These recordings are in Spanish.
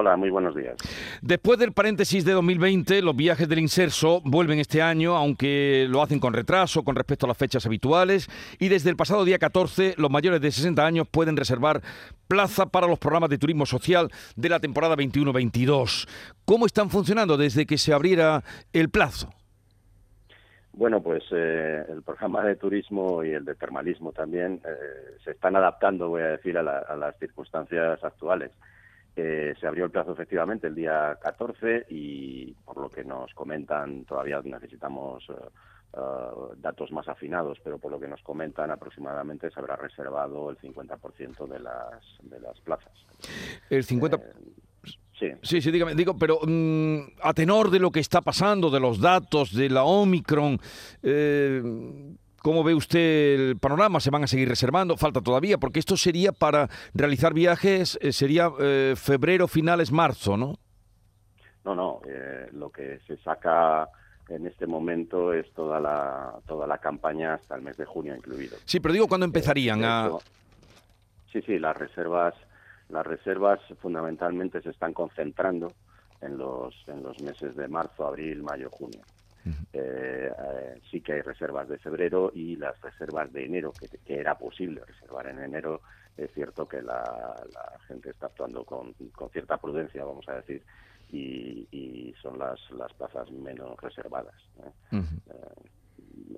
Hola, muy buenos días. Después del paréntesis de 2020, los viajes del Inserso vuelven este año, aunque lo hacen con retraso con respecto a las fechas habituales. Y desde el pasado día 14, los mayores de 60 años pueden reservar plaza para los programas de turismo social de la temporada 21-22. ¿Cómo están funcionando desde que se abriera el plazo? Bueno, pues eh, el programa de turismo y el de termalismo también eh, se están adaptando, voy a decir, a las circunstancias actuales. Eh, se abrió el plazo efectivamente el día 14 y por lo que nos comentan todavía necesitamos eh, eh, datos más afinados, pero por lo que nos comentan aproximadamente se habrá reservado el 50% de las, de las plazas. El 50%. Sí. sí, sí, dígame, digo, pero mm, a tenor de lo que está pasando, de los datos, de la Omicron, eh, ¿Cómo ve usted el panorama? ¿Se van a seguir reservando? Falta todavía, porque esto sería para realizar viajes, eh, sería eh, febrero, finales, marzo, ¿no? No, no, eh, lo que se saca en este momento es toda la, toda la campaña hasta el mes de junio incluido. Sí, pero digo, ¿cuándo empezarían a...? Sí, sí, las reservas, las reservas fundamentalmente se están concentrando en los, en los meses de marzo, abril, mayo, junio. Eh, eh, sí que hay reservas de febrero y las reservas de enero, que, era posible reservar en enero, es cierto que la, gente está actuando con, cierta prudencia, vamos a decir, y, son las, las plazas menos reservadas. ¿eh?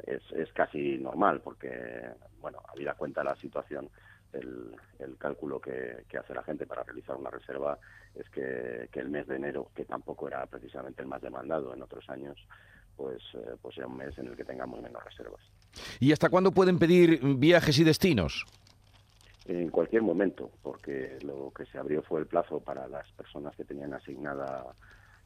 es, es casi normal porque, bueno, habida cuenta la situación, el, el cálculo que, que, hace la gente para realizar una reserva es que, que, el mes de enero, que tampoco era precisamente el más demandado en otros años, pues, eh, pues sea un mes en el que tengamos menos reservas. ¿Y hasta cuándo pueden pedir viajes y destinos? En cualquier momento, porque lo que se abrió fue el plazo para las personas que tenían asignada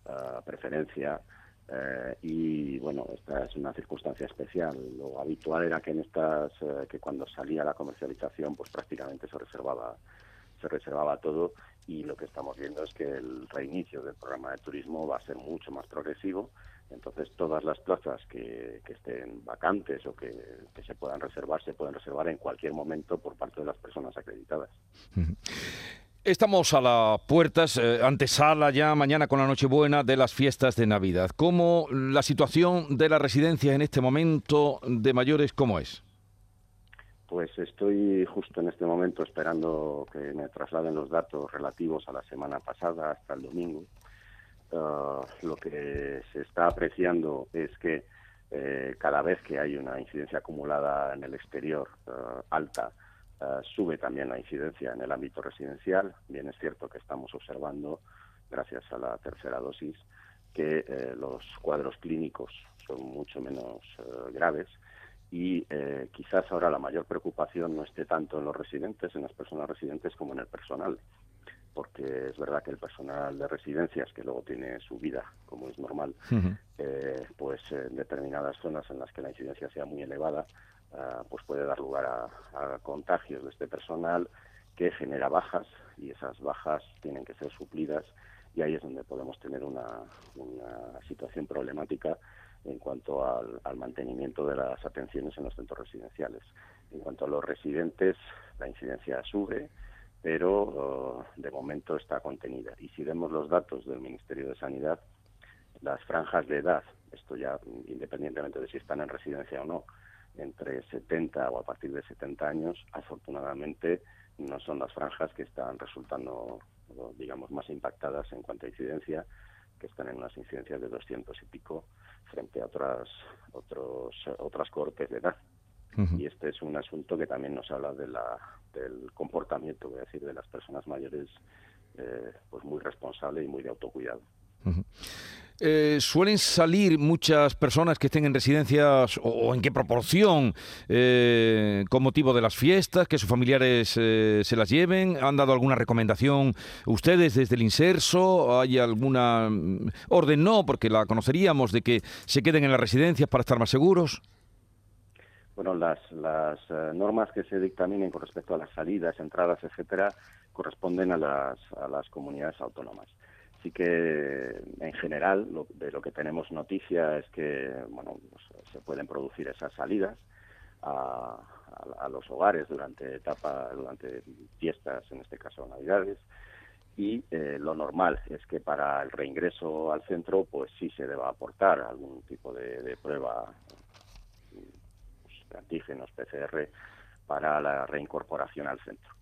uh, preferencia eh, y bueno, esta es una circunstancia especial. Lo habitual era que en estas, eh, que cuando salía la comercialización, pues prácticamente se reservaba, se reservaba todo y lo que estamos viendo es que el reinicio del programa de turismo va a ser mucho más progresivo. Entonces, todas las plazas que, estén vacantes o que, se puedan reservar, se pueden reservar en cualquier momento por parte de las personas acreditadas. Estamos a las puertas, eh, antesala ya mañana con la Nochebuena de las fiestas de Navidad. ¿Cómo la situación de la residencia en este momento de mayores, cómo es? Pues estoy justo en este momento esperando que me trasladen los datos relativos a la semana pasada hasta el domingo. Ah, lo que se está apreciando es que eh, cada vez que hay una incidencia acumulada en el exterior ah, alta, ah, sube también la incidencia en el ámbito residencial. Bien es cierto que estamos observando, gracias a la tercera dosis, que eh, los cuadros clínicos son mucho menos eh, graves y quizás ahora la mayor preocupación no esté tanto en los residentes, en las personas residentes, como en el personal, porque es verdad que el personal de residencias, que luego tiene su vida, como es normal, eh, pues en determinadas zonas en las que la incidencia sea muy elevada, ah, pues puede dar lugar a, contagios de este personal que genera bajas y esas bajas tienen que ser suplidas y ahí es donde podemos tener una, una situación problemática en cuanto al, mantenimiento de las atenciones en los centros residenciales. En cuanto a los residentes, la incidencia sube, pero uh, de momento está contenida. Y si vemos los datos del Ministerio de Sanidad, las franjas de edad, esto ya independientemente de si están en residencia o no, entre 70 o a partir de 70 años, afortunadamente no son las franjas que están resultando, digamos, más impactadas en cuanto a incidencia, que están en unas incidencias de 200 y pico frente a otras otros otras cohortes de edad. Y este es un asunto que también nos habla de la, del comportamiento, voy a decir, de las personas mayores, eh, pues muy responsable y muy de autocuidado. Eh, ¿Suelen salir muchas personas que estén en residencias o, en qué proporción eh, con motivo de las fiestas, que sus familiares eh, se las lleven? ¿Han dado alguna recomendación ustedes desde el inserso? ¿Hay alguna mm, orden? No, porque la conoceríamos de que se queden en las residencias para estar más seguros. Bueno, las, las normas que se dictaminen con respecto a las salidas, entradas, etcétera, corresponden a las, a las comunidades autónomas. Así que, en general, de lo que tenemos noticia es que bueno, pues, se pueden producir esas salidas a, los hogares durante etapa, durante fiestas, en este caso Navidades, y eh, lo normal es que para el reingreso al centro pues sí se deba aportar algún tipo de, prueba antígenos PCR para la reincorporación al centro.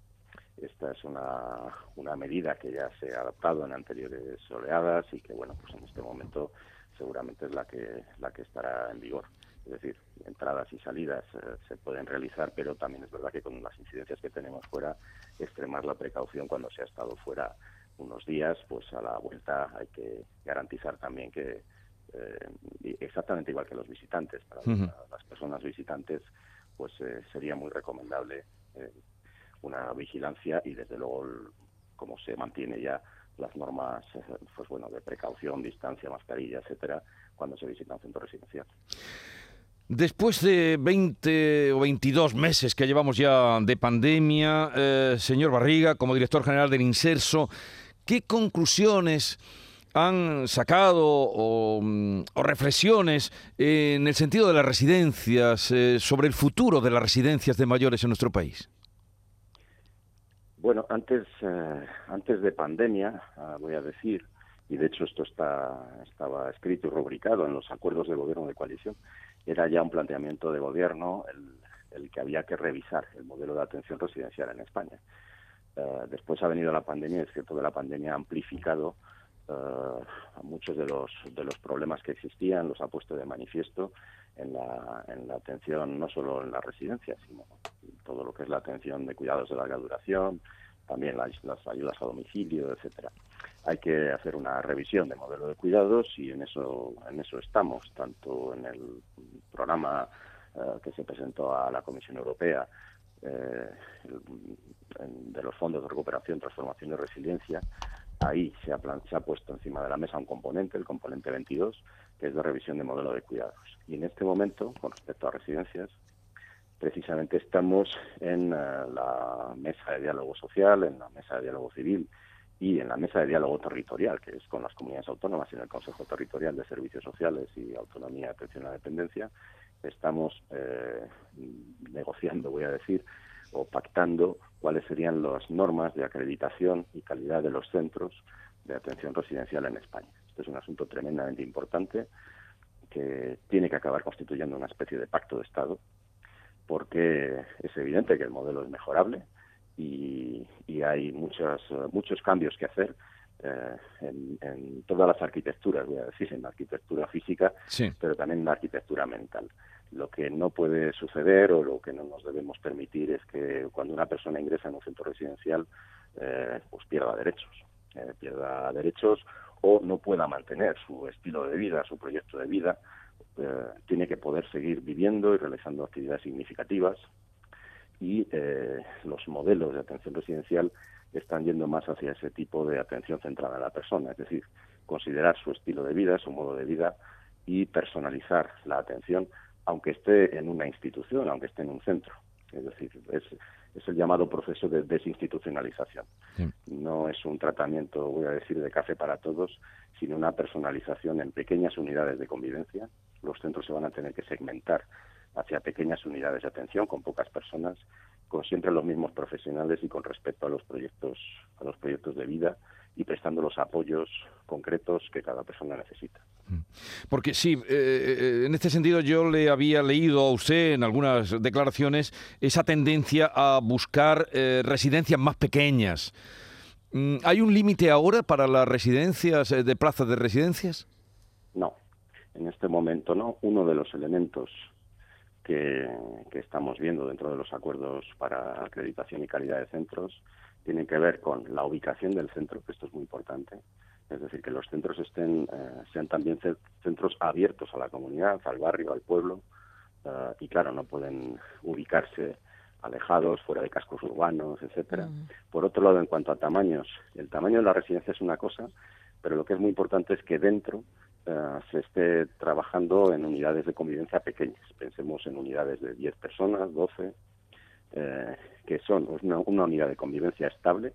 Esta es una, una medida que ya se ha adoptado en anteriores oleadas y que bueno pues en este momento seguramente es la que la que estará en vigor. Es decir, entradas y salidas eh, se pueden realizar, pero también es verdad que con las incidencias que tenemos fuera, extremar la precaución cuando se ha estado fuera unos días, pues a la vuelta hay que garantizar también que, eh, exactamente igual que los visitantes, para las personas visitantes, pues eh, sería muy recomendable una vigilancia y desde luego como se mantiene ya las normas pues bueno de precaución, distancia, mascarilla, etcétera, cuando se visita un centro residencial. Después de 20 o 22 meses que llevamos ya de pandemia, eh, señor Barriga, como director general del Inserso, ¿qué conclusiones han sacado o, mm, reflexiones en el sentido de las residencias, eh, sobre el futuro de las residencias de mayores en nuestro país? Bueno, antes, eh, antes de pandemia, ah, voy a decir, y de hecho esto está, estaba escrito y rubricado en los acuerdos de gobierno de coalición, era ya un planteamiento de gobierno el, que había que revisar el modelo de atención residencial en España. Eh, después ha venido la pandemia, es cierto que la pandemia ha amplificado uh, muchos de los, de los problemas que existían, los ha puesto de manifiesto en la, en la atención, no solo en la residencia, sino todo lo que es la atención de cuidados de larga duración, también las, las ayudas a domicilio, etcétera. Hay que hacer una revisión de modelo de cuidados y en eso en eso estamos, tanto en el programa eh, que se presentó a la Comisión Europea eh, de los fondos de recuperación, transformación y resiliencia. Ahí se ha, puesto encima de la mesa un componente, el componente 22, que es de revisión de modelo de cuidados. Y en este momento, con respecto a residencias, precisamente estamos en eh, la mesa de diálogo social, en la mesa de diálogo civil y en la mesa de diálogo territorial, que es con las comunidades autónomas y en el Consejo Territorial de Servicios Sociales y Autonomía Atención a la Dependencia, estamos eh, negociando, voy a decir, o pactando cuáles serían las normas de acreditación y calidad de los centros de atención residencial en España. Este es un asunto tremendamente importante que tiene que acabar constituyendo una especie de pacto de Estado porque es evidente que el modelo es mejorable y, hay muchos, muchos cambios que hacer eh, en, todas las arquitecturas, voy a decir, en la arquitectura física, pero también en la arquitectura mental. Lo que no puede suceder o lo que no nos debemos permitir es que cuando una persona ingresa en un centro residencial, eh, pues pierda derechos, eh, pierda derechos o no pueda mantener su estilo de vida, su proyecto de vida, eh, tiene que poder seguir viviendo y realizando actividades significativas. Y eh, los modelos de atención residencial están yendo más hacia ese tipo de atención centrada en la persona, es decir, considerar su estilo de vida, su modo de vida y personalizar la atención, aunque esté en una institución, aunque esté en un centro. Es decir, es, es el llamado proceso de desinstitucionalización. No es un tratamiento, voy a decir, de café para todos, sino una personalización en pequeñas unidades de convivencia. Los centros se van a tener que segmentar hacia pequeñas unidades de atención con pocas personas, con siempre los mismos profesionales y con respecto a los proyectos, a los proyectos de vida y prestando los apoyos concretos que cada persona necesita. Mm. Porque sí, eh, eh, en este sentido yo le había leído a usted en algunas declaraciones esa tendencia a buscar eh, residencias más pequeñas. Mm, ¿Hay un límite ahora para las residencias de plazas de residencias? No, en este momento no. Uno de los elementos que, que estamos viendo dentro de los acuerdos para acreditación y calidad de centros tiene que ver con la ubicación del centro, que esto es muy importante. Es decir, que los centros estén, eh, sean también centros abiertos a la comunidad, al barrio, al pueblo, eh, y claro, no pueden ubicarse alejados, fuera de cascos urbanos, etcétera. Mm. Por otro lado, en cuanto a tamaños, el tamaño de la residencia es una cosa, pero lo que es muy importante es que dentro eh, se esté trabajando en unidades de convivencia pequeñas. Pensemos en unidades de 10 personas, 12, eh, que son una, unidad de convivencia estable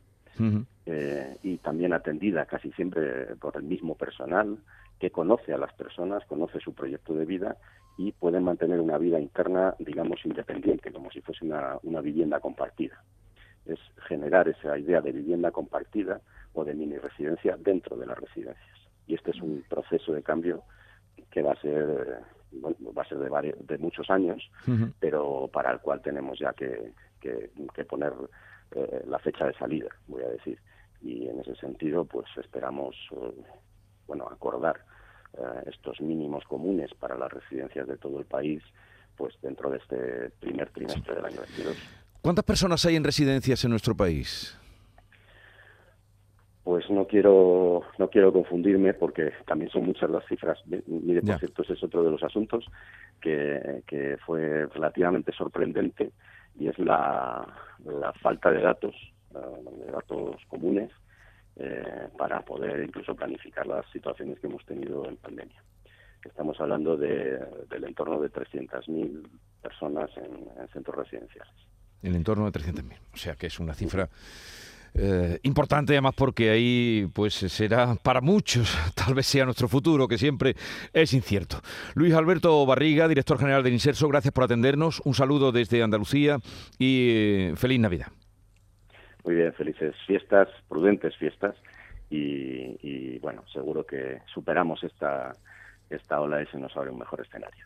eh, y también atendida casi siempre por el mismo personal que conoce a las personas, conoce su proyecto de vida y pueden mantener una vida interna, digamos, independiente, como si fuese una, una vivienda compartida. es generar esa idea de vivienda compartida o de mini residencia dentro de las residencias. Y este es un proceso de cambio que va a ser va a ser de, de muchos años, pero para el cual tenemos ya que, que, poner eh, la fecha de salida, voy a decir. Y en ese sentido, pues esperamos, eh, bueno, acordar eh, estos mínimos comunes para las residencias de todo el país, pues dentro de este primer trimestre del año 22. ¿Cuántas personas hay en residencias en nuestro país? Pues no quiero no quiero confundirme porque también son muchas las cifras. Mire, por cierto, ese es otro de los asuntos que, que fue relativamente sorprendente y es la, la falta de datos, eh, de datos comunes eh, para poder incluso planificar las situaciones que hemos tenido en pandemia. Estamos hablando de, del entorno de 300.000 personas en, en centros residenciales. En el entorno de 300.000, o sea que es una cifra eh, importante además porque ahí pues será para muchos, tal vez sea nuestro futuro, que siempre es incierto. Luis Alberto Barriga, director general de Inserso, gracias por atendernos, un saludo desde Andalucía y eh, feliz Navidad. Muy bien, felices fiestas, prudentes fiestas y, y bueno, seguro que superamos esta, esta ola y se nos abre un mejor escenario.